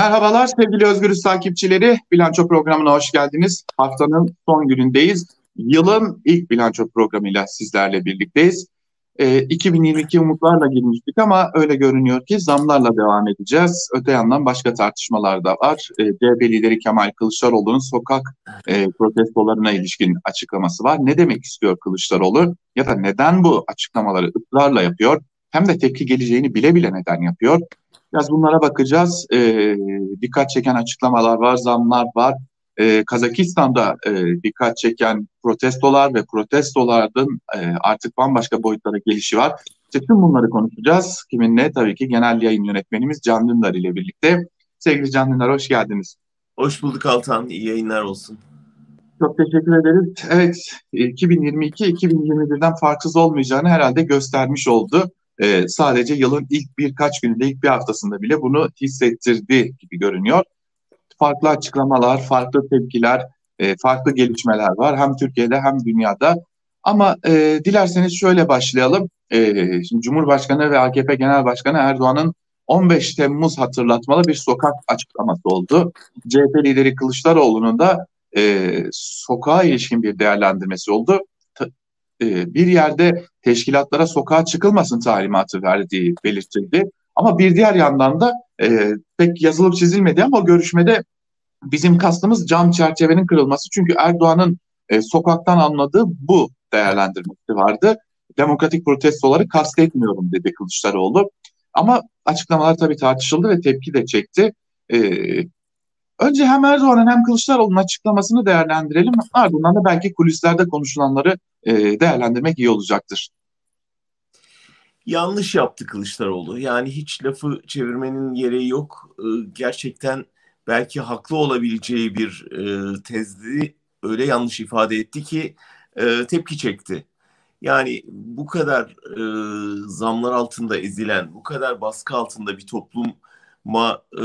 Merhabalar sevgili Özgürüz takipçileri. Bilanço programına hoş geldiniz. Haftanın son günündeyiz. Yılın ilk bilanço programıyla sizlerle birlikteyiz. E, ee, 2022 umutlarla girmiştik ama öyle görünüyor ki zamlarla devam edeceğiz. Öte yandan başka tartışmalar da var. E, CHP lideri Kemal Kılıçdaroğlu'nun sokak e, protestolarına ilişkin açıklaması var. Ne demek istiyor Kılıçdaroğlu ya da neden bu açıklamaları ısrarla yapıyor? Hem de tepki geleceğini bile bile neden yapıyor? Biraz bunlara bakacağız. E, dikkat çeken açıklamalar var, zamlar var. E, Kazakistan'da e, dikkat çeken protestolar ve protestoların e, artık bambaşka boyutlara gelişi var. İşte tüm bunları konuşacağız. Kiminle? Tabii ki genel yayın yönetmenimiz Can Dündar ile birlikte. Sevgili Can Dündar hoş geldiniz. Hoş bulduk Altan. İyi yayınlar olsun. Çok teşekkür ederiz. Evet, 2022-2021'den farksız olmayacağını herhalde göstermiş oldu e, sadece yılın ilk birkaç gününde, ilk bir haftasında bile bunu hissettirdi gibi görünüyor. Farklı açıklamalar, farklı tepkiler, e, farklı gelişmeler var hem Türkiye'de hem dünyada. Ama e, dilerseniz şöyle başlayalım. E, şimdi Cumhurbaşkanı ve AKP Genel Başkanı Erdoğan'ın 15 Temmuz hatırlatmalı bir sokak açıklaması oldu. CHP lideri Kılıçdaroğlu'nun da e, sokağa ilişkin bir değerlendirmesi oldu. E, bir yerde teşkilatlara sokağa çıkılmasın talimatı verdiği belirtildi. Ama bir diğer yandan da e, pek yazılıp çizilmedi ama görüşmede bizim kastımız cam çerçevenin kırılması. Çünkü Erdoğan'ın e, sokaktan anladığı bu değerlendirmesi vardı. Demokratik protestoları kastetmiyorum dedi Kılıçdaroğlu. Ama açıklamalar tabii tartışıldı ve tepki de çekti. E, önce hem Erdoğan'ın hem Kılıçdaroğlu'nun açıklamasını değerlendirelim. Ardından da belki kulislerde konuşulanları e, değerlendirmek iyi olacaktır. Yanlış yaptı Kılıçdaroğlu. Yani hiç lafı çevirmenin gereği yok. E, gerçekten belki haklı olabileceği bir e, tezdi öyle yanlış ifade etti ki tepki çekti. Yani bu kadar e, zamlar altında ezilen, bu kadar baskı altında bir topluma e,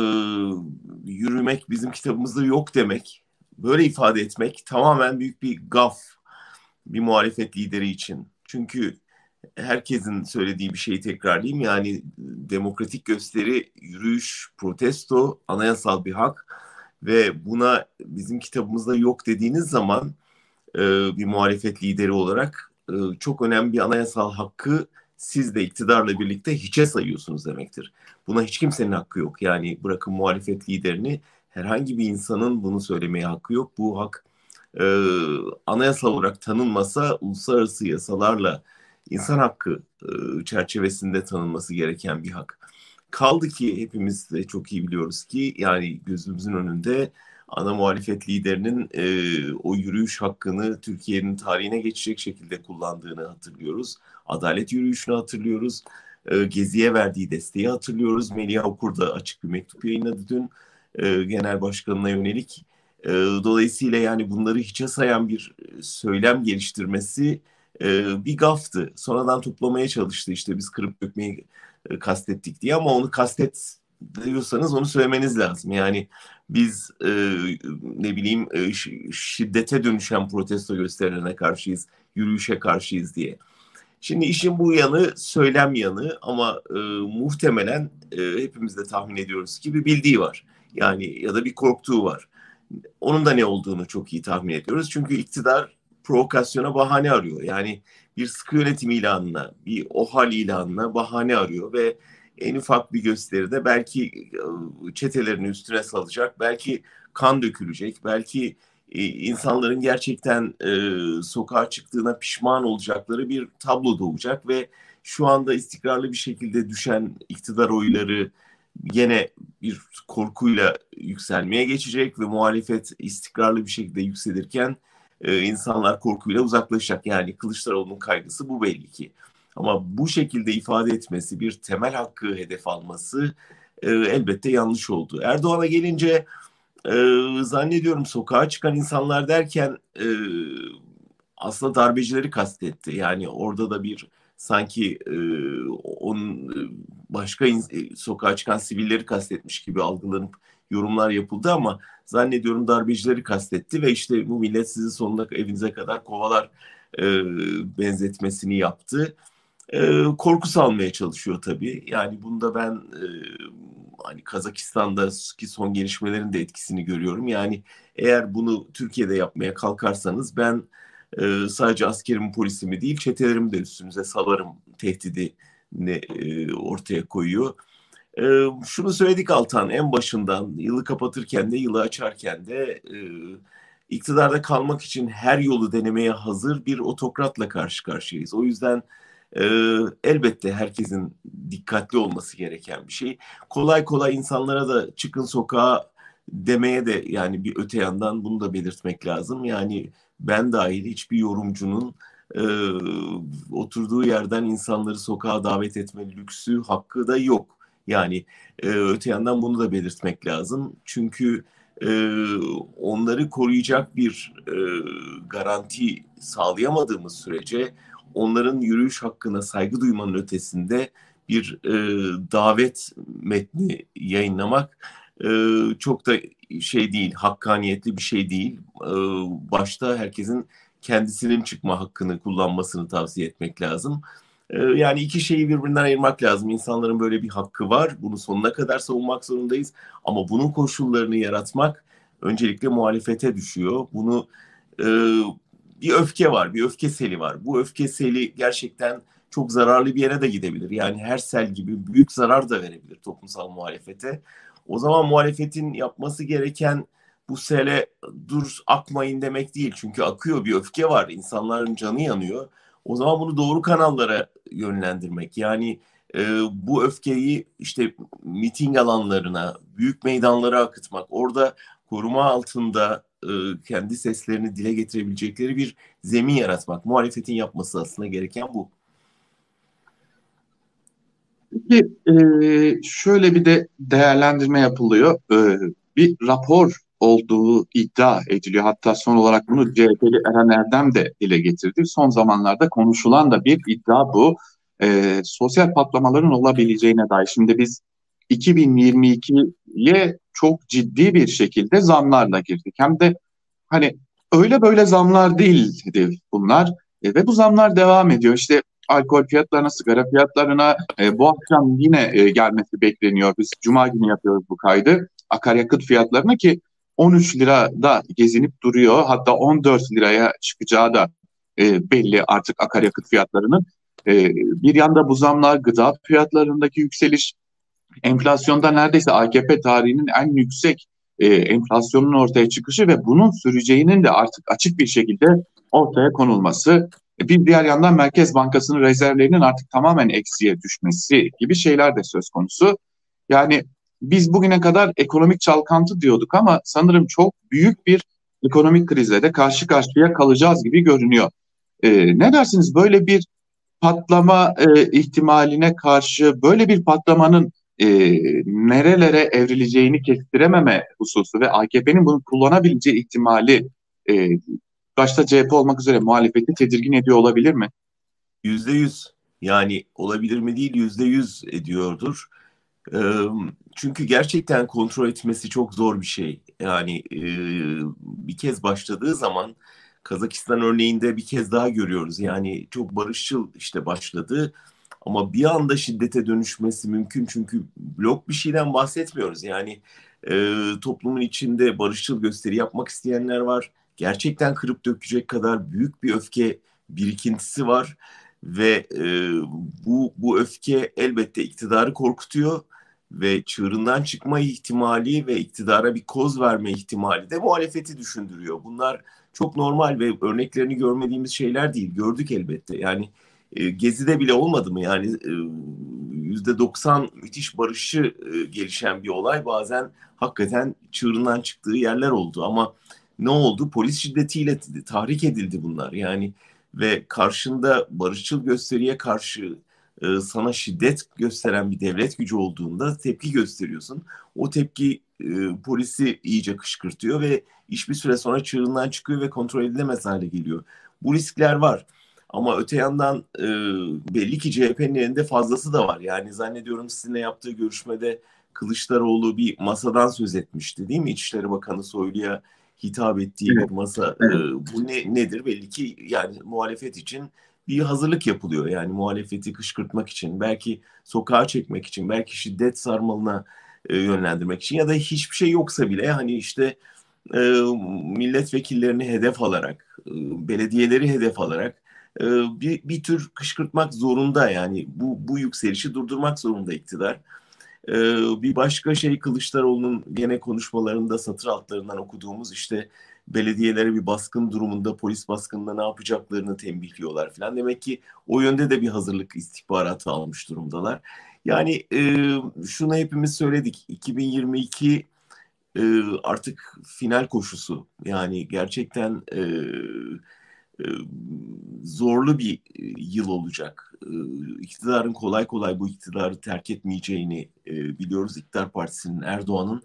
yürümek bizim kitabımızda yok demek, böyle ifade etmek tamamen büyük bir gaf bir muhalefet lideri için. Çünkü herkesin söylediği bir şeyi tekrarlayayım. Yani demokratik gösteri, yürüyüş, protesto anayasal bir hak ve buna bizim kitabımızda yok dediğiniz zaman e, bir muhalefet lideri olarak e, çok önemli bir anayasal hakkı siz de iktidarla birlikte hiçe sayıyorsunuz demektir. Buna hiç kimsenin hakkı yok. Yani bırakın muhalefet liderini herhangi bir insanın bunu söylemeye hakkı yok. Bu hak e, anayasal olarak tanınmasa uluslararası yasalarla insan hakkı e, çerçevesinde tanınması gereken bir hak. Kaldı ki hepimiz de çok iyi biliyoruz ki yani gözümüzün önünde ana muhalefet liderinin e, o yürüyüş hakkını Türkiye'nin tarihine geçecek şekilde kullandığını hatırlıyoruz. Adalet yürüyüşünü hatırlıyoruz. E, Gezi'ye verdiği desteği hatırlıyoruz. Melih Okur da açık bir mektup yayınladı dün e, genel başkanına yönelik. E, dolayısıyla yani bunları hiçe sayan bir söylem geliştirmesi e, bir gaftı. Sonradan toplamaya çalıştı işte biz kırıp dökmeyi kastettik diye ama onu kastet diyorsanız onu söylemeniz lazım. Yani biz e, ne bileyim e, şiddete dönüşen protesto gösterilerine karşıyız, yürüyüşe karşıyız diye. Şimdi işin bu yanı söylem yanı ama e, muhtemelen e, hepimiz de tahmin ediyoruz ki bir bildiği var. Yani ya da bir korktuğu var. Onun da ne olduğunu çok iyi tahmin ediyoruz. Çünkü iktidar provokasyona bahane arıyor. Yani bir sıkı yönetim ilanına, bir OHAL ilanına bahane arıyor ve en ufak bir gösteride belki e, çetelerini üstüne salacak, belki kan dökülecek, belki insanların gerçekten e, sokağa çıktığına pişman olacakları bir tablo doğacak ve şu anda istikrarlı bir şekilde düşen iktidar oyları yine bir korkuyla yükselmeye geçecek ve muhalefet istikrarlı bir şekilde yükselirken e, insanlar korkuyla uzaklaşacak. Yani Kılıçdaroğlu'nun kaygısı bu belli ki. Ama bu şekilde ifade etmesi, bir temel hakkı hedef alması e, elbette yanlış oldu. Erdoğan'a gelince e, zannediyorum sokağa çıkan insanlar derken e, aslında darbecileri kastetti. Yani orada da bir sanki e, onun e, başka in, e, sokağa çıkan sivilleri kastetmiş gibi algılanıp yorumlar yapıldı ama zannediyorum darbecileri kastetti ve işte bu millet sizi sonuna evinize kadar kovalar e, benzetmesini yaptı. E, korku salmaya çalışıyor tabii. Yani bunda ben e, hani Kazakistan'daki son gelişmelerin de etkisini görüyorum. Yani eğer bunu Türkiye'de yapmaya kalkarsanız ben e, sadece askerimi polisimi değil çetelerimi de üstünüze salarım tehdidi e, ortaya koyuyor. E, şunu söyledik Altan en başından yılı kapatırken de yılı açarken de e, iktidarda kalmak için her yolu denemeye hazır bir otokratla karşı karşıyayız. O yüzden e, elbette herkesin dikkatli olması gereken bir şey. Kolay kolay insanlara da çıkın sokağa demeye de yani bir öte yandan bunu da belirtmek lazım. Yani ben dahil hiçbir yorumcunun e, oturduğu yerden insanları sokağa davet etme lüksü hakkı da yok. Yani e, öte yandan bunu da belirtmek lazım. Çünkü e, onları koruyacak bir e, garanti sağlayamadığımız sürece onların yürüyüş hakkına saygı duymanın ötesinde bir e, davet metni yayınlamak e, çok da şey değil, hakkaniyetli bir şey değil. E, başta herkesin kendisinin çıkma hakkını kullanmasını tavsiye etmek lazım. E, yani iki şeyi birbirinden ayırmak lazım. İnsanların böyle bir hakkı var. Bunu sonuna kadar savunmak zorundayız. Ama bunun koşullarını yaratmak öncelikle muhalefete düşüyor. Bunu e, bir öfke var, bir öfke seli var. Bu öfke seli gerçekten çok zararlı bir yere de gidebilir. Yani her sel gibi büyük zarar da verebilir toplumsal muhalefete. O zaman muhalefetin yapması gereken bu sele dur akmayın demek değil. Çünkü akıyor bir öfke var. İnsanların canı yanıyor. O zaman bunu doğru kanallara yönlendirmek. Yani e, bu öfkeyi işte miting alanlarına, büyük meydanlara akıtmak. Orada koruma altında e, kendi seslerini dile getirebilecekleri bir zemin yaratmak. Muhalefetin yapması aslında gereken bu. Peki e, şöyle bir de değerlendirme yapılıyor. E, bir rapor olduğu iddia ediliyor. Hatta son olarak bunu CHP'li Eren Erdem de dile getirdi. Son zamanlarda konuşulan da bir iddia bu. E, sosyal patlamaların olabileceğine dair. Şimdi biz 2022'ye çok ciddi bir şekilde zamlarla girdik. Hem de hani öyle böyle zamlar değildi bunlar. E, ve bu zamlar devam ediyor. İşte alkol fiyatlarına, sigara fiyatlarına e, bu akşam yine e, gelmesi bekleniyor. Biz cuma günü yapıyoruz bu kaydı. Akaryakıt fiyatlarına ki 13 lirada gezinip duruyor. Hatta 14 liraya çıkacağı da e, belli artık akaryakıt fiyatlarının. E, bir yanda bu zamlar, gıda fiyatlarındaki yükseliş, enflasyonda neredeyse AKP tarihinin en yüksek e, enflasyonun ortaya çıkışı ve bunun süreceğinin de artık açık bir şekilde ortaya konulması. E, bir diğer yandan Merkez Bankası'nın rezervlerinin artık tamamen eksiye düşmesi gibi şeyler de söz konusu. Yani biz bugüne kadar ekonomik çalkantı diyorduk ama sanırım çok büyük bir ekonomik krizle de karşı karşıya kalacağız gibi görünüyor. E, ne dersiniz böyle bir patlama e, ihtimaline karşı böyle bir patlamanın e, nerelere evrileceğini kestirememe hususu ve AKP'nin bunu kullanabileceği ihtimali e, başta CHP olmak üzere muhalefeti tedirgin ediyor olabilir mi? Yüzde yüz. Yani olabilir mi değil yüzde yüz ediyordur. E, çünkü gerçekten kontrol etmesi çok zor bir şey. Yani e, bir kez başladığı zaman Kazakistan örneğinde bir kez daha görüyoruz. Yani çok barışçıl işte başladı ama bir anda şiddete dönüşmesi mümkün çünkü blok bir şeyden bahsetmiyoruz. Yani e, toplumun içinde barışçıl gösteri yapmak isteyenler var. Gerçekten kırıp dökecek kadar büyük bir öfke birikintisi var ve e, bu bu öfke elbette iktidarı korkutuyor ve çığırından çıkma ihtimali ve iktidara bir koz verme ihtimali de muhalefeti düşündürüyor. Bunlar çok normal ve örneklerini görmediğimiz şeyler değil. Gördük elbette. Yani e, Gezi'de bile olmadı mı? Yani e, yüzde 90 müthiş barışı e, gelişen bir olay bazen hakikaten çığırından çıktığı yerler oldu ama ne oldu? Polis şiddetiyle tahrik edildi bunlar. Yani ve karşında barışçıl gösteriye karşı e, sana şiddet gösteren bir devlet gücü olduğunda tepki gösteriyorsun. O tepki polisi iyice kışkırtıyor ve iş bir süre sonra çığırından çıkıyor ve kontrol edilemez hale geliyor. Bu riskler var. Ama öte yandan e, belli ki CHP'nin elinde fazlası da var. Yani zannediyorum sizinle yaptığı görüşmede Kılıçdaroğlu bir masadan söz etmişti değil mi? İçişleri Bakanı Soylu'ya hitap ettiği evet. bir masa. Evet. E, bu ne nedir? Belli ki yani muhalefet için bir hazırlık yapılıyor. Yani muhalefeti kışkırtmak için, belki sokağa çekmek için, belki şiddet sarmalına e, yönlendirmek için ya da hiçbir şey yoksa bile hani işte e, milletvekillerini hedef alarak, e, belediyeleri hedef alarak e, bir, bir tür kışkırtmak zorunda yani bu, bu yükselişi durdurmak zorunda iktidar. E, bir başka şey Kılıçdaroğlu'nun gene konuşmalarında satır altlarından okuduğumuz işte belediyelere bir baskın durumunda polis baskınında ne yapacaklarını tembihliyorlar falan. Demek ki o yönde de bir hazırlık istihbaratı almış durumdalar. Yani e, şunu hepimiz söyledik. 2022 e, artık final koşusu. Yani gerçekten e, zorlu bir yıl olacak. E, iktidarın kolay kolay bu iktidarı terk etmeyeceğini e, biliyoruz. İktidar Partisi'nin Erdoğan'ın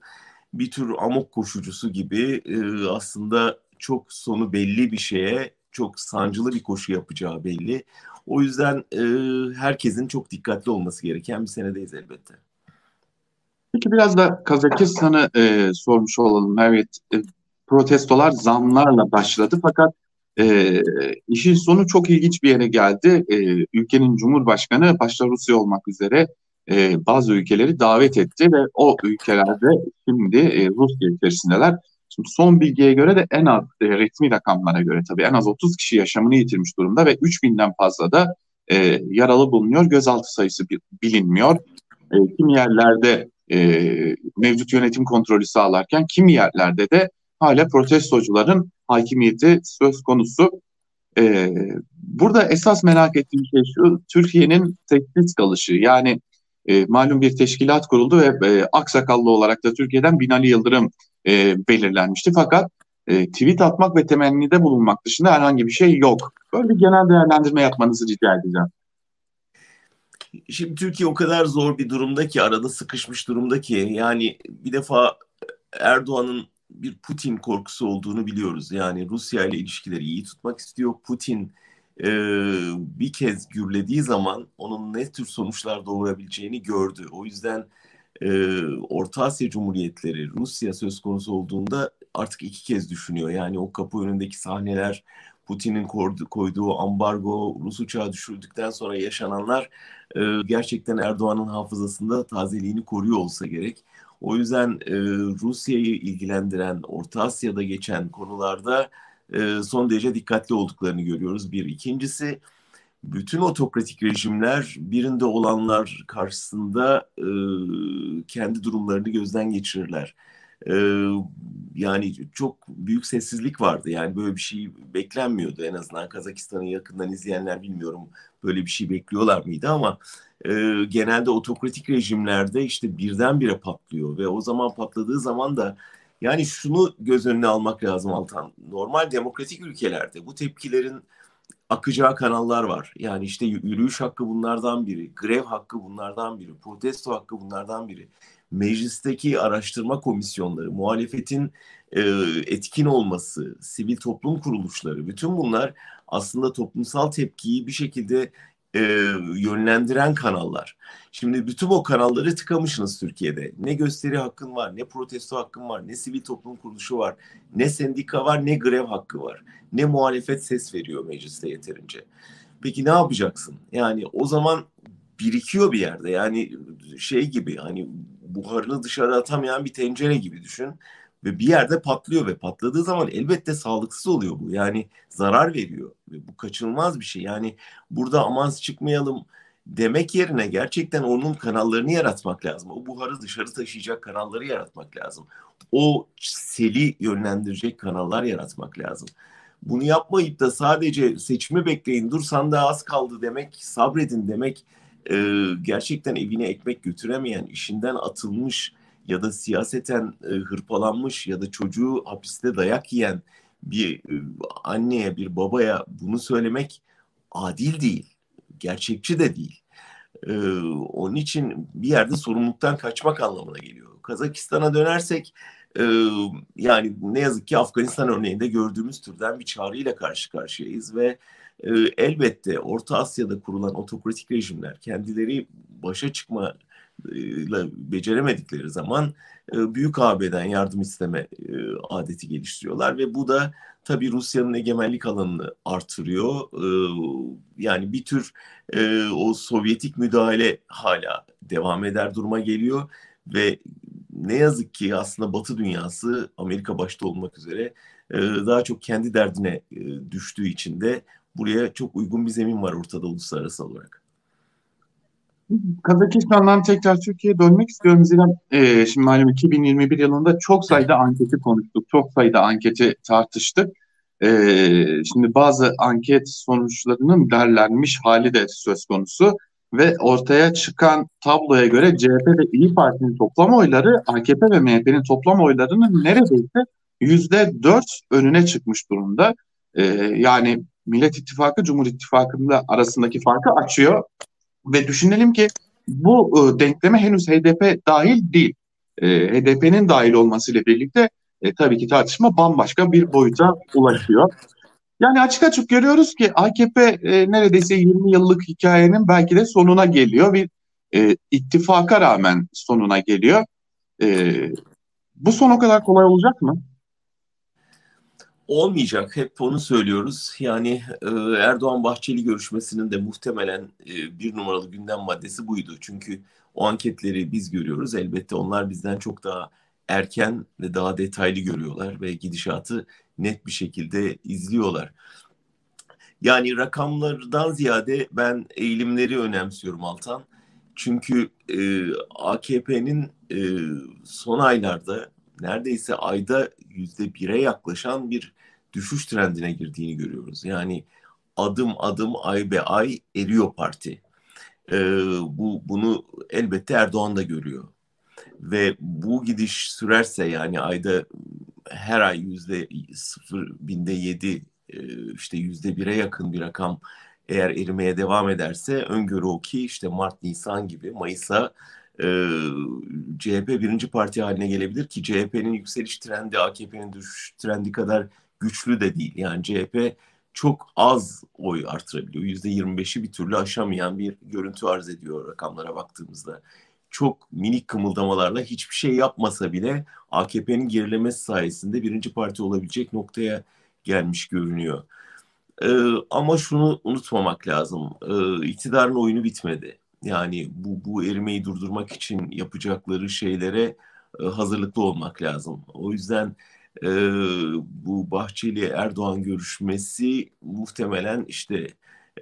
bir tür amok koşucusu gibi e, aslında çok sonu belli bir şeye çok sancılı bir koşu yapacağı belli. O yüzden e, herkesin çok dikkatli olması gereken bir senedeyiz elbette. Peki biraz da Kazakistan'ı e, sormuş olalım. Evet, e, protestolar zamlarla başladı fakat e, işin sonu çok ilginç bir yere geldi. E, ülkenin Cumhurbaşkanı başta Rusya olmak üzere e, bazı ülkeleri davet etti ve o ülkelerde şimdi e, Rusya içerisindeler. Şimdi son bilgiye göre de en az e, resmi rakamlara göre tabii en az 30 kişi yaşamını yitirmiş durumda ve 3000'den fazla da e, yaralı bulunuyor. Gözaltı sayısı bilinmiyor. E, kimi yerlerde e, mevcut yönetim kontrolü sağlarken kimi yerlerde de hala protestocuların hakimiyeti söz konusu. E, burada esas merak ettiğim şey şu, Türkiye'nin sessiz kalışı. Yani e, malum bir teşkilat kuruldu ve e, aksakallı olarak da Türkiye'den Binali Yıldırım e, belirlenmişti. Fakat e, tweet atmak ve temennide bulunmak dışında herhangi bir şey yok. Böyle bir genel değerlendirme yapmanızı rica edeceğim. Şimdi Türkiye o kadar zor bir durumda ki arada sıkışmış durumda ki yani bir defa Erdoğan'ın bir Putin korkusu olduğunu biliyoruz. Yani Rusya ile ilişkileri iyi tutmak istiyor. Putin e, bir kez gürlediği zaman onun ne tür sonuçlar doğurabileceğini gördü. O yüzden e, Orta Asya Cumhuriyetleri Rusya söz konusu olduğunda artık iki kez düşünüyor. Yani o kapı önündeki sahneler Putin'in koyduğu ambargo, Rus uçağı düşürdükten sonra yaşananlar e, gerçekten Erdoğan'ın hafızasında tazeliğini koruyor olsa gerek. O yüzden e, Rusya'yı ilgilendiren, Orta Asya'da geçen konularda e, son derece dikkatli olduklarını görüyoruz. Bir. ikincisi bütün otokratik rejimler birinde olanlar karşısında e, kendi durumlarını gözden geçirirler. Yani çok büyük sessizlik vardı. Yani böyle bir şey beklenmiyordu. En azından Kazakistan'ı yakından izleyenler bilmiyorum böyle bir şey bekliyorlar mıydı ama e, genelde otokratik rejimlerde işte birdenbire patlıyor ve o zaman patladığı zaman da yani şunu göz önüne almak lazım Altan. Normal demokratik ülkelerde bu tepkilerin akacağı kanallar var. Yani işte yürüyüş hakkı bunlardan biri, grev hakkı bunlardan biri, protesto hakkı bunlardan biri. Meclisteki araştırma komisyonları, muhalefetin e, etkin olması, sivil toplum kuruluşları, bütün bunlar aslında toplumsal tepkiyi bir şekilde e, yönlendiren kanallar. Şimdi bütün o kanalları tıkamışsınız Türkiye'de. Ne gösteri hakkın var, ne protesto hakkın var, ne sivil toplum kuruluşu var, ne sendika var, ne grev hakkı var. Ne muhalefet ses veriyor mecliste yeterince. Peki ne yapacaksın? Yani o zaman birikiyor bir yerde. Yani şey gibi hani buharını dışarı atamayan bir tencere gibi düşün ve bir yerde patlıyor ve patladığı zaman elbette sağlıksız oluyor bu. Yani zarar veriyor ve bu kaçınılmaz bir şey. Yani burada aman çıkmayalım demek yerine gerçekten onun kanallarını yaratmak lazım. O buharı dışarı taşıyacak kanalları yaratmak lazım. O seli yönlendirecek kanallar yaratmak lazım. Bunu yapmayıp da sadece seçimi bekleyin, dur sandığa az kaldı demek, sabredin demek e, gerçekten evine ekmek götüremeyen, işinden atılmış, ya da siyaseten e, hırpalanmış ya da çocuğu hapiste dayak yiyen bir e, anneye, bir babaya bunu söylemek adil değil. Gerçekçi de değil. E, onun için bir yerde sorumluluktan kaçmak anlamına geliyor. Kazakistan'a dönersek e, yani ne yazık ki Afganistan örneğinde gördüğümüz türden bir çağrıyla karşı karşıyayız ve e, elbette Orta Asya'da kurulan otokratik rejimler kendileri başa çıkma beceremedikleri zaman e, büyük AB'den yardım isteme e, adeti geliştiriyorlar ve bu da tabii Rusya'nın egemenlik alanını artırıyor. E, yani bir tür e, o Sovyetik müdahale hala devam eder duruma geliyor ve ne yazık ki aslında Batı dünyası Amerika başta olmak üzere daha çok kendi derdine düştüğü için de buraya çok uygun bir zemin var ortada uluslararası olarak. Kazakistan'dan tekrar Türkiye'ye dönmek istiyorum. Zira e, şimdi malum 2021 yılında çok sayıda anketi konuştuk. Çok sayıda anketi tartıştık. E, şimdi bazı anket sonuçlarının derlenmiş hali de söz konusu. Ve ortaya çıkan tabloya göre CHP ve İyi Parti'nin toplam oyları AKP ve MHP'nin toplam oylarının neredeyse yüzde dört önüne çıkmış durumda. E, yani Millet İttifakı Cumhur İttifakı'nda arasındaki farkı açıyor. Ve düşünelim ki bu e, denkleme henüz HDP dahil değil. E, HDP'nin dahil olmasıyla birlikte e, tabii ki tartışma bambaşka bir boyuta ulaşıyor. Yani açık açık görüyoruz ki AKP e, neredeyse 20 yıllık hikayenin belki de sonuna geliyor. Bir e, ittifaka rağmen sonuna geliyor. E, bu son o kadar kolay olacak mı? Olmayacak. Hep onu söylüyoruz. Yani e, Erdoğan-Bahçeli görüşmesinin de muhtemelen e, bir numaralı gündem maddesi buydu. Çünkü o anketleri biz görüyoruz. Elbette onlar bizden çok daha erken ve daha detaylı görüyorlar ve gidişatı net bir şekilde izliyorlar. Yani rakamlardan ziyade ben eğilimleri önemsiyorum Altan. Çünkü e, AKP'nin e, son aylarda neredeyse ayda yüzde bire yaklaşan bir düşüş trendine girdiğini görüyoruz. Yani adım adım ay be ay eriyor parti. Ee, bu bunu elbette Erdoğan da görüyor. Ve bu gidiş sürerse yani ayda her ay yüzde sıfır binde yedi e, işte yüzde bire yakın bir rakam eğer erimeye devam ederse öngörü o ki işte Mart, Nisan gibi Mayıs'a e, CHP birinci parti haline gelebilir ki CHP'nin yükseliş trendi AKP'nin düşüş trendi kadar güçlü de değil. Yani CHP çok az oy artırabiliyor. Yüzde 25'i bir türlü aşamayan bir görüntü arz ediyor rakamlara baktığımızda. Çok minik kımıldamalarla hiçbir şey yapmasa bile AKP'nin gerilemesi sayesinde birinci parti olabilecek noktaya gelmiş görünüyor. Ee, ama şunu unutmamak lazım. Ee, iktidarın oyunu bitmedi. Yani bu, bu erimeyi durdurmak için yapacakları şeylere e, hazırlıklı olmak lazım. O yüzden e, bu Bahçeli Erdoğan görüşmesi muhtemelen işte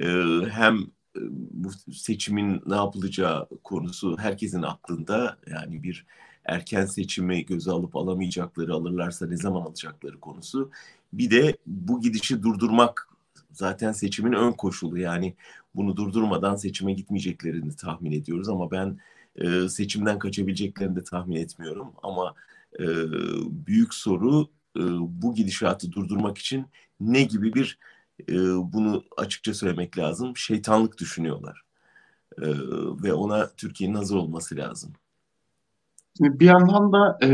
e, hem e, bu seçimin ne yapılacağı konusu herkesin aklında. Yani bir erken seçimi göze alıp alamayacakları alırlarsa ne zaman alacakları konusu. Bir de bu gidişi durdurmak zaten seçimin ön koşulu. Yani bunu durdurmadan seçime gitmeyeceklerini tahmin ediyoruz ama ben e, seçimden kaçabileceklerini de tahmin etmiyorum. Ama e, büyük soru e, bu gidişatı durdurmak için ne gibi bir e, bunu açıkça söylemek lazım şeytanlık düşünüyorlar e, ve ona Türkiye'nin hazır olması lazım. Şimdi bir yandan da e,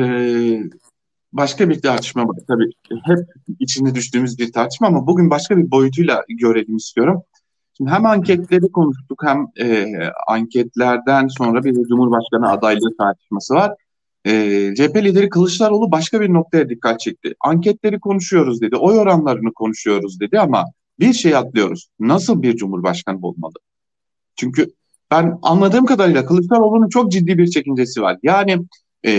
başka bir tartışma var. Tabii hep içinde düştüğümüz bir tartışma ama bugün başka bir boyutuyla görelim istiyorum. Şimdi hem anketleri konuştuk hem e, anketlerden sonra bir Cumhurbaşkanı adaylığı tartışması var. E, CHP lideri Kılıçdaroğlu başka bir noktaya dikkat çekti. Anketleri konuşuyoruz dedi, oy oranlarını konuşuyoruz dedi ama bir şey atlıyoruz. Nasıl bir Cumhurbaşkanı olmalı? Çünkü ben anladığım kadarıyla Kılıçdaroğlu'nun çok ciddi bir çekincesi var. Yani e,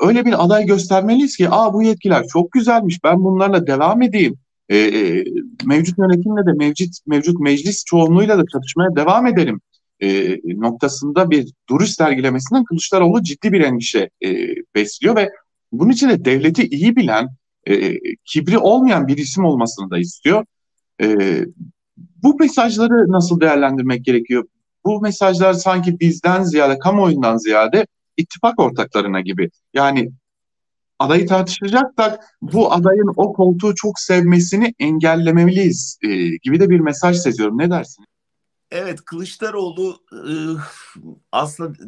öyle bir aday göstermeliyiz ki Aa, bu yetkiler çok güzelmiş ben bunlarla devam edeyim. E, e, mevcut yönetimle de mevcut mevcut meclis çoğunluğuyla da çatışmaya devam edelim e, noktasında bir duruş sergilemesinden Kılıçdaroğlu ciddi bir endişe e, besliyor ve bunun için de devleti iyi bilen, e, kibri olmayan bir isim olmasını da istiyor. E, bu mesajları nasıl değerlendirmek gerekiyor? Bu mesajlar sanki bizden ziyade, kamuoyundan ziyade ittifak ortaklarına gibi. Yani adayı tartışacaksak bu adayın o koltuğu çok sevmesini engellemeliyiz e, gibi de bir mesaj seziyorum. Ne dersin? Evet Kılıçdaroğlu aslında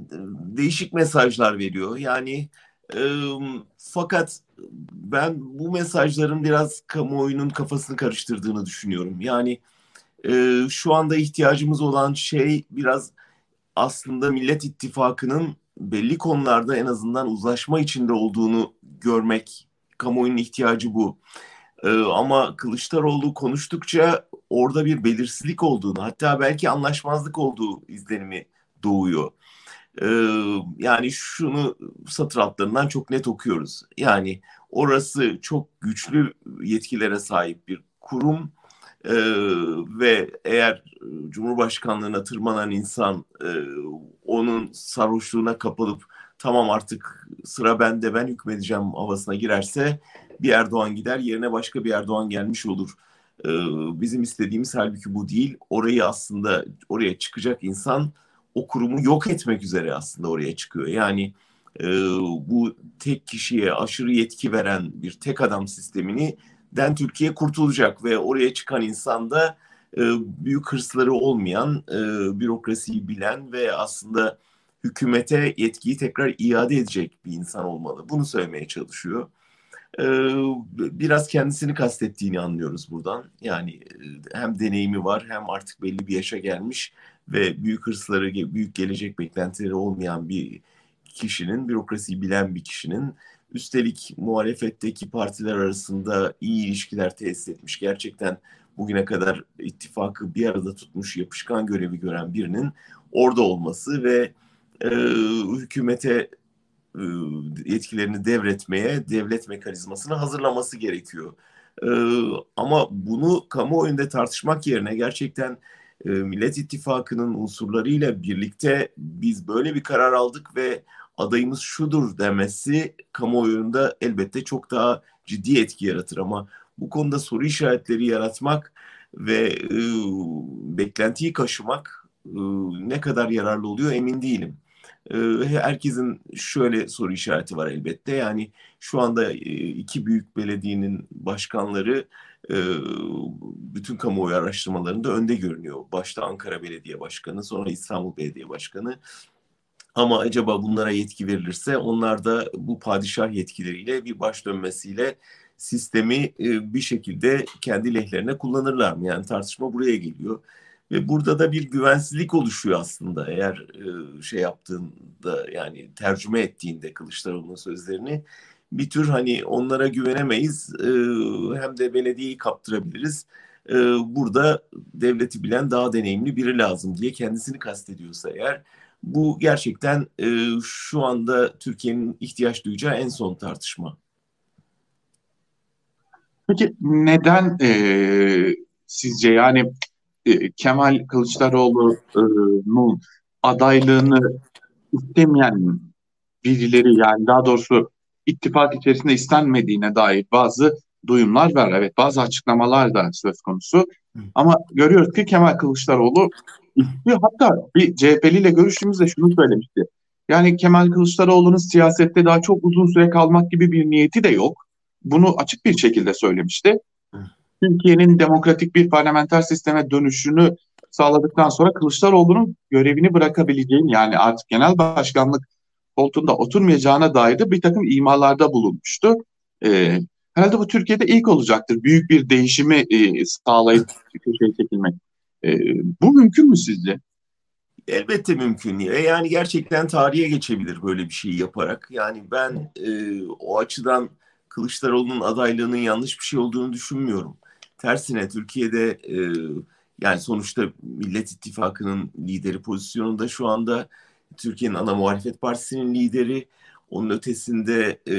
değişik mesajlar veriyor. Yani fakat ben bu mesajların biraz kamuoyunun kafasını karıştırdığını düşünüyorum. Yani şu anda ihtiyacımız olan şey biraz aslında Millet İttifakı'nın belli konularda en azından uzlaşma içinde olduğunu görmek kamuoyunun ihtiyacı bu. Ee, ama Kılıçdaroğlu konuştukça orada bir belirsizlik olduğunu hatta belki anlaşmazlık olduğu izlenimi doğuyor. Ee, yani şunu satır altlarından çok net okuyoruz. Yani orası çok güçlü yetkilere sahip bir kurum ee, ve eğer Cumhurbaşkanlığına tırmanan insan e, onun sarhoşluğuna kapılıp tamam artık sıra bende ben hükmedeceğim havasına girerse bir Erdoğan gider yerine başka bir Erdoğan gelmiş olur. Ee, bizim istediğimiz halbuki bu değil. Orayı aslında oraya çıkacak insan o kurumu yok etmek üzere aslında oraya çıkıyor. Yani e, bu tek kişiye aşırı yetki veren bir tek adam sistemini den Türkiye kurtulacak ve oraya çıkan insan da e, büyük hırsları olmayan, e, bürokrasiyi bilen ve aslında hükümete yetkiyi tekrar iade edecek bir insan olmalı. Bunu söylemeye çalışıyor. E, biraz kendisini kastettiğini anlıyoruz buradan. Yani e, hem deneyimi var hem artık belli bir yaşa gelmiş ve büyük hırsları, büyük gelecek beklentileri olmayan bir kişinin, bürokrasiyi bilen bir kişinin üstelik muhalefetteki partiler arasında iyi ilişkiler tesis etmiş. Gerçekten bugüne kadar ittifakı bir arada tutmuş, yapışkan görevi gören birinin orada olması ve e, hükümete yetkilerini devretmeye, devlet mekanizmasını hazırlaması gerekiyor. E, ama bunu kamuoyunda tartışmak yerine gerçekten e, Millet İttifakı'nın unsurlarıyla birlikte biz böyle bir karar aldık ve adayımız şudur demesi kamuoyunda elbette çok daha ciddi etki yaratır ama bu konuda soru işaretleri yaratmak ve e, beklentiyi kaşımak e, ne kadar yararlı oluyor emin değilim. Herkesin şöyle soru işareti var elbette. Yani şu anda iki büyük belediyenin başkanları bütün kamuoyu araştırmalarında önde görünüyor. Başta Ankara Belediye Başkanı, sonra İstanbul Belediye Başkanı. Ama acaba bunlara yetki verilirse onlar da bu padişah yetkileriyle bir baş dönmesiyle sistemi bir şekilde kendi lehlerine kullanırlar mı? Yani tartışma buraya geliyor. Ve burada da bir güvensizlik oluşuyor aslında eğer e, şey yaptığında yani tercüme ettiğinde Kılıçdaroğlu'nun sözlerini bir tür hani onlara güvenemeyiz e, hem de belediyeyi kaptırabiliriz. Burada devleti bilen daha deneyimli biri lazım diye kendisini kastediyorsa eğer bu gerçekten şu anda Türkiye'nin ihtiyaç duyacağı en son tartışma. Peki neden e, sizce yani e, Kemal Kılıçdaroğlu'nun adaylığını istemeyen birileri yani daha doğrusu ittifak içerisinde istenmediğine dair bazı duyumlar var. Evet bazı açıklamalar da söz konusu. Ama görüyoruz ki Kemal Kılıçdaroğlu istiyor. Hatta bir CHP'li ile görüştüğümüzde şunu söylemişti. Yani Kemal Kılıçdaroğlu'nun siyasette daha çok uzun süre kalmak gibi bir niyeti de yok bunu açık bir şekilde söylemişti. Türkiye'nin demokratik bir parlamenter sisteme dönüşünü sağladıktan sonra Kılıçdaroğlu'nun görevini bırakabileceğini yani artık genel başkanlık koltuğunda oturmayacağına dair de bir takım imalarda bulunmuştu. Ee, herhalde bu Türkiye'de ilk olacaktır. Büyük bir değişimi e, sağlayıp köşeye çekilmek. E, bu mümkün mü sizce? Elbette mümkün. E yani gerçekten tarihe geçebilir böyle bir şey yaparak. Yani ben e, o açıdan Kılıçdaroğlu'nun adaylığının yanlış bir şey olduğunu düşünmüyorum. Tersine Türkiye'de e, yani sonuçta Millet İttifakı'nın lideri pozisyonunda şu anda Türkiye'nin ana muhalefet partisinin lideri. Onun ötesinde e,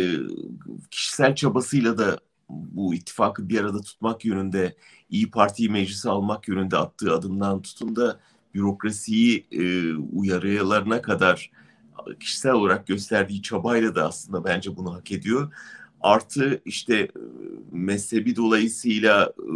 kişisel çabasıyla da bu ittifakı bir arada tutmak yönünde, İyi Parti'yi meclise almak yönünde attığı adımdan tutun da bürokrasiyi e, uyarılarına kadar kişisel olarak gösterdiği çabayla da aslında bence bunu hak ediyor. Artı işte e, mezhebi dolayısıyla e,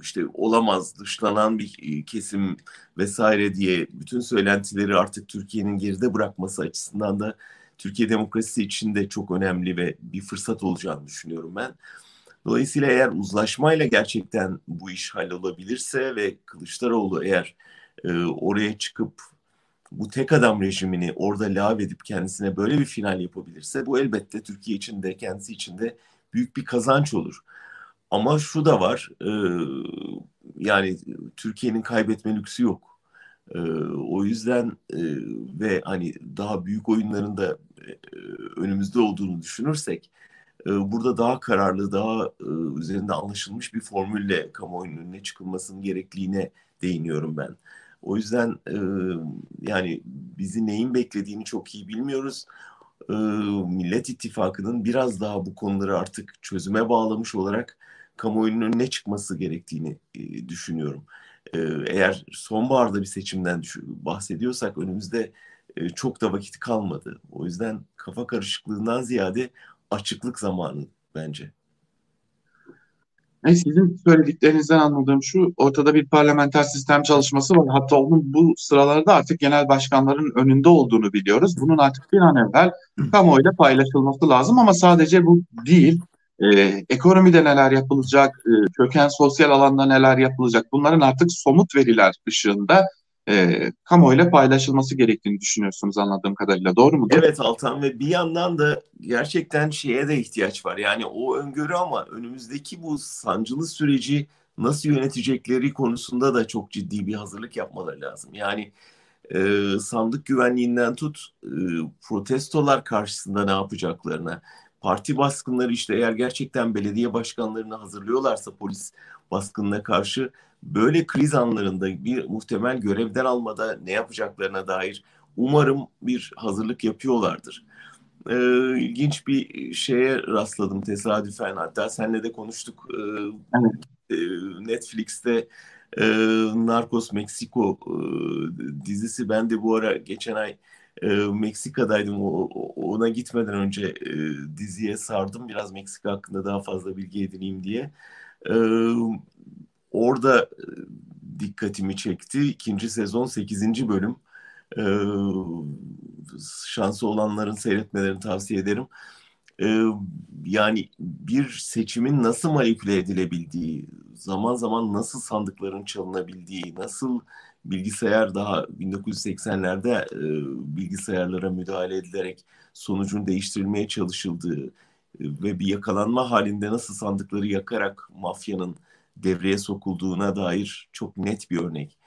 işte olamaz dışlanan bir e, kesim vesaire diye bütün söylentileri artık Türkiye'nin geride bırakması açısından da Türkiye demokrasisi için de çok önemli ve bir fırsat olacağını düşünüyorum ben. Dolayısıyla eğer uzlaşmayla gerçekten bu iş hallolabilirse ve Kılıçdaroğlu eğer e, oraya çıkıp bu tek adam rejimini orada lav edip kendisine böyle bir final yapabilirse bu elbette Türkiye için de kendisi için de büyük bir kazanç olur. Ama şu da var e, yani Türkiye'nin kaybetme lüksü yok. E, o yüzden e, ve hani daha büyük oyunların da e, önümüzde olduğunu düşünürsek burada daha kararlı, daha üzerinde anlaşılmış bir formülle kamuoyunun önüne çıkılmasının gerekliliğine değiniyorum ben. O yüzden yani bizi neyin beklediğini çok iyi bilmiyoruz. Millet İttifakı'nın biraz daha bu konuları artık çözüme bağlamış olarak kamuoyunun önüne çıkması gerektiğini düşünüyorum. Eğer sonbaharda bir seçimden bahsediyorsak önümüzde çok da vakit kalmadı. O yüzden kafa karışıklığından ziyade açıklık zamanı bence. Yani sizin söylediklerinizden anladığım şu, ortada bir parlamenter sistem çalışması var. Hatta onun bu sıralarda artık genel başkanların önünde olduğunu biliyoruz. Bunun artık bir an evvel kamuoyuyla paylaşılması lazım ama sadece bu değil. Ee, ekonomide neler yapılacak, e, köken sosyal alanda neler yapılacak bunların artık somut veriler ışığında e, kamuoyuyla paylaşılması gerektiğini düşünüyorsunuz anladığım kadarıyla. Doğru mu? Evet Altan ve bir yandan da gerçekten şeye de ihtiyaç var. Yani o öngörü ama önümüzdeki bu sancılı süreci nasıl yönetecekleri konusunda da çok ciddi bir hazırlık yapmaları lazım. Yani e, sandık güvenliğinden tut e, protestolar karşısında ne yapacaklarına, parti baskınları işte eğer gerçekten belediye başkanlarını hazırlıyorlarsa polis baskınına karşı böyle kriz anlarında bir muhtemel görevden almada ne yapacaklarına dair umarım bir hazırlık yapıyorlardır. Ee, ilginç bir şeye rastladım tesadüfen hatta seninle de konuştuk. Ee, Netflix'te e, Narcos Meksiko e, dizisi ben de bu ara geçen ay e, Meksika'daydım. O, ona gitmeden önce e, diziye sardım. Biraz Meksika hakkında daha fazla bilgi edineyim diye. E, orada e, dikkatimi çekti. İkinci sezon 8. bölüm. E, şansı olanların seyretmelerini tavsiye ederim. E, yani bir seçimin nasıl manipüle edilebildiği, zaman zaman nasıl sandıkların çalınabildiği, nasıl bilgisayar daha 1980'lerde e, bilgisayarlara müdahale edilerek sonucun değiştirilmeye çalışıldığı e, ve bir yakalanma halinde nasıl sandıkları yakarak mafyanın devreye sokulduğuna dair çok net bir örnek.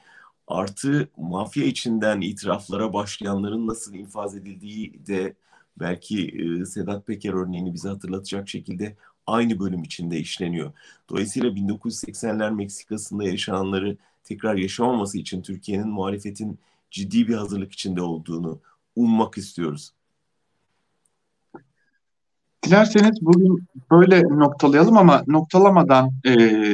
Artı mafya içinden itiraflara başlayanların nasıl infaz edildiği de belki e, Sedat Peker örneğini bize hatırlatacak şekilde aynı bölüm içinde işleniyor. Dolayısıyla 1980'ler Meksika'sında yaşananları tekrar yaşamaması için Türkiye'nin muhalefetin ciddi bir hazırlık içinde olduğunu ummak istiyoruz. Dilerseniz bugün böyle noktalayalım ama noktalamadan e,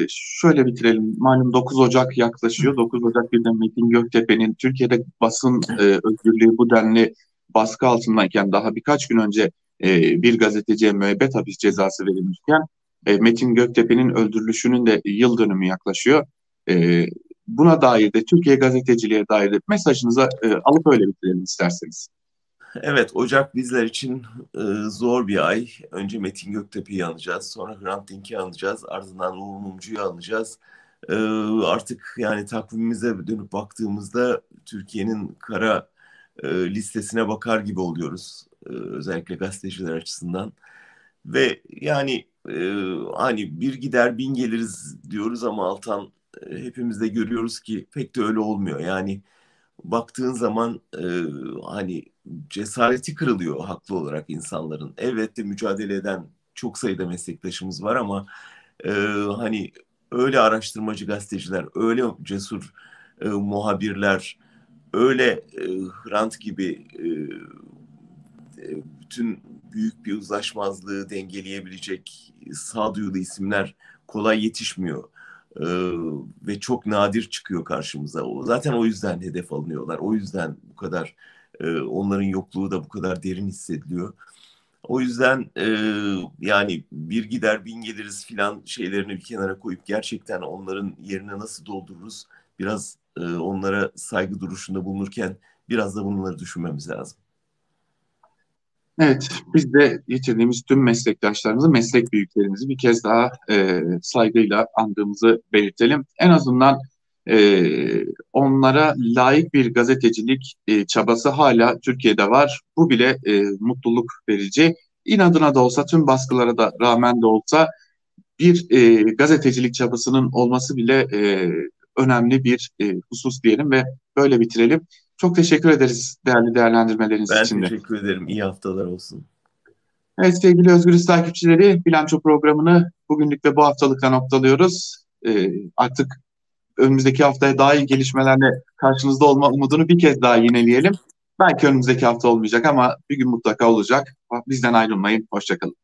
şöyle bitirelim. Malum 9 Ocak yaklaşıyor. 9 Ocak bir de Metin Göktepe'nin Türkiye'de basın e, özgürlüğü bu denli baskı altındayken daha birkaç gün önce e, bir gazeteciye müebbet hapis cezası verilmişken e, Metin Göktepe'nin öldürülüşünün de yıl dönümü yaklaşıyor. E, buna dair de Türkiye gazeteciliğe dair de mesajınıza e, alıp öyle bitirelim isterseniz. Evet, Ocak bizler için e, zor bir ay. Önce Metin Göktepe'yi anacağız, sonra Hrant Dink'i anacağız, ardından Uğur Mumcu'yu anacağız. E, artık yani takvimimize dönüp baktığımızda Türkiye'nin kara e, listesine bakar gibi oluyoruz. E, özellikle gazeteciler açısından. Ve yani e, hani bir gider bin geliriz diyoruz ama Altan e, hepimiz de görüyoruz ki pek de öyle olmuyor. Yani baktığın zaman e, hani cesareti kırılıyor haklı olarak insanların. Elbette mücadele eden çok sayıda meslektaşımız var ama e, hani öyle araştırmacı gazeteciler, öyle cesur e, muhabirler, öyle e, Hrant gibi e, e, bütün büyük bir uzlaşmazlığı dengeleyebilecek sağduyulu isimler kolay yetişmiyor. Ee, ve çok nadir çıkıyor karşımıza. Zaten o yüzden hedef alınıyorlar. O yüzden bu kadar e, onların yokluğu da bu kadar derin hissediliyor. O yüzden e, yani bir gider bin geliriz filan şeylerini bir kenara koyup gerçekten onların yerine nasıl doldururuz biraz e, onlara saygı duruşunda bulunurken biraz da bunları düşünmemiz lazım. Evet, biz de yitirdiğimiz tüm meslektaşlarımızı, meslek büyüklerimizi bir kez daha e, saygıyla andığımızı belirtelim. En azından e, onlara layık bir gazetecilik e, çabası hala Türkiye'de var. Bu bile e, mutluluk verici. İnadına da olsa, tüm baskılara da rağmen de olsa bir e, gazetecilik çabasının olması bile e, önemli bir e, husus diyelim ve böyle bitirelim. Çok teşekkür ederiz değerli değerlendirmeleriniz ben için. Ben teşekkür ederim. İyi haftalar olsun. Evet sevgili Özgürüz takipçileri bilanço programını bugünlük ve bu haftalıkta noktalıyoruz. Ee, artık önümüzdeki haftaya daha iyi gelişmelerle karşınızda olma umudunu bir kez daha yineleyelim. Belki önümüzdeki hafta olmayacak ama bir gün mutlaka olacak. Bizden ayrılmayın. Hoşçakalın.